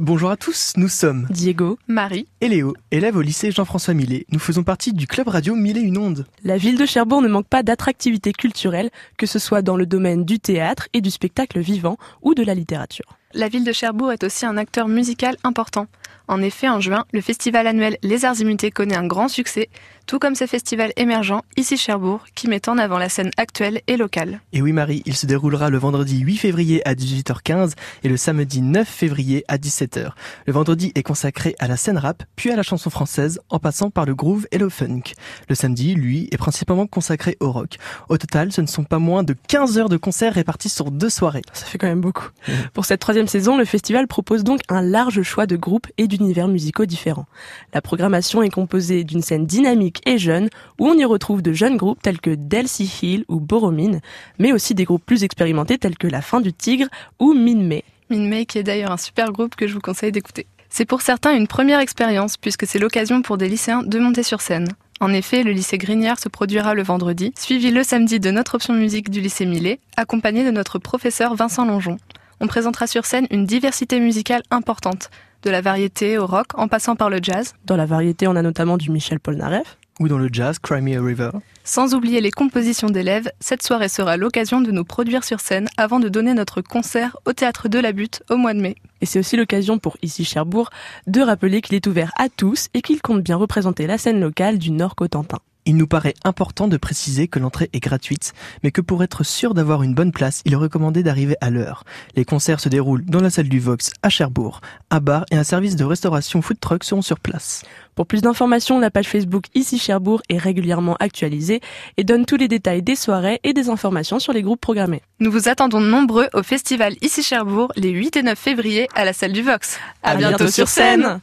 Bonjour à tous, nous sommes Diego, Marie et Léo, élèves au lycée Jean-François Millet. Nous faisons partie du club radio Millet une onde. La ville de Cherbourg ne manque pas d'attractivités culturelles, que ce soit dans le domaine du théâtre et du spectacle vivant ou de la littérature. La ville de Cherbourg est aussi un acteur musical important. En effet, en juin, le festival annuel Les Arts Immutés connaît un grand succès, tout comme ses festivals émergents ici Cherbourg, qui mettent en avant la scène actuelle et locale. Et oui Marie, il se déroulera le vendredi 8 février à 18h15 et le samedi 9 février à 17h. Le vendredi est consacré à la scène rap, puis à la chanson française, en passant par le groove et le funk. Le samedi, lui, est principalement consacré au rock. Au total, ce ne sont pas moins de 15 heures de concerts répartis sur deux soirées. Ça fait quand même beaucoup. Pour cette troisième saison, le festival propose donc un large choix de groupes et d'univers musicaux différents. La programmation est composée d'une scène dynamique et jeune, où on y retrouve de jeunes groupes tels que Delcy Hill ou Boromine, mais aussi des groupes plus expérimentés tels que La Fin du Tigre ou Min May. Min May qui est d'ailleurs un super groupe que je vous conseille d'écouter. C'est pour certains une première expérience puisque c'est l'occasion pour des lycéens de monter sur scène. En effet, le lycée Grignard se produira le vendredi, suivi le samedi de notre option musique du lycée Millet, accompagné de notre professeur Vincent Longeon. On présentera sur scène une diversité musicale importante, de la variété au rock en passant par le jazz. Dans la variété, on a notamment du Michel Polnareff. Ou dans le jazz, Cry Me a River. Sans oublier les compositions d'élèves, cette soirée sera l'occasion de nous produire sur scène avant de donner notre concert au Théâtre de la Butte au mois de mai. Et c'est aussi l'occasion pour ici Cherbourg de rappeler qu'il est ouvert à tous et qu'il compte bien représenter la scène locale du Nord Cotentin. Il nous paraît important de préciser que l'entrée est gratuite, mais que pour être sûr d'avoir une bonne place, il est recommandé d'arriver à l'heure. Les concerts se déroulent dans la salle du Vox à Cherbourg. Un bar et un service de restauration food truck seront sur place. Pour plus d'informations, la page Facebook Ici Cherbourg est régulièrement actualisée et donne tous les détails des soirées et des informations sur les groupes programmés. Nous vous attendons nombreux au festival Ici Cherbourg les 8 et 9 février à la salle du Vox. À, bientôt, sur scène